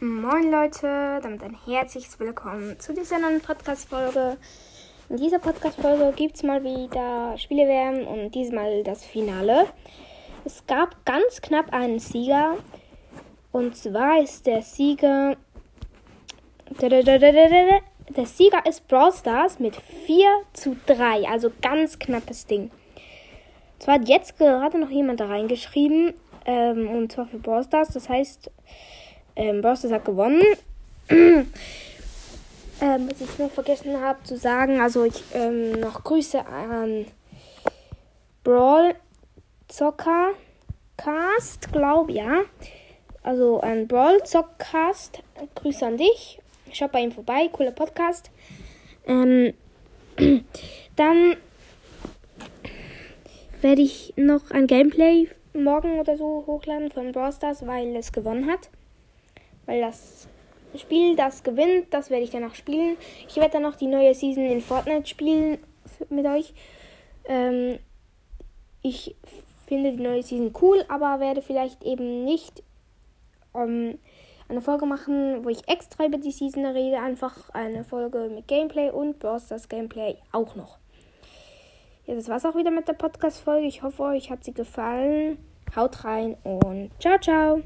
Moin Leute, damit ein herzliches Willkommen zu dieser neuen Podcast-Folge. In dieser Podcast-Folge gibt es mal wieder Spielewärmen und diesmal das Finale. Es gab ganz knapp einen Sieger. Und zwar ist der Sieger. Der Sieger ist Brawl Stars mit 4 zu 3. Also ganz knappes Ding. Zwar hat jetzt gerade noch jemand da reingeschrieben. Ähm, und zwar für Brawl Stars. Das heißt, ähm, Stars hat gewonnen. ähm, was ich noch vergessen habe zu sagen, also ich ähm, noch Grüße an Brawl Zocker Cast, glaube ja. Also an Brawl Zockcast. Grüße an dich. Schaut bei ihm vorbei, cooler Podcast. Ähm, dann werde ich noch ein Gameplay morgen oder so hochladen von Brawl Stars, weil es gewonnen hat. Weil das Spiel, das gewinnt, das werde ich danach spielen. Ich werde dann noch die neue Season in Fortnite spielen mit euch. Ähm, ich finde die neue Season cool, aber werde vielleicht eben nicht ähm, eine Folge machen, wo ich extra über die Season rede. Einfach eine Folge mit Gameplay und Brawl Stars Gameplay auch noch. Ja, das war's auch wieder mit der Podcast-Folge. Ich hoffe, euch hat sie gefallen. Haut rein und ciao, ciao.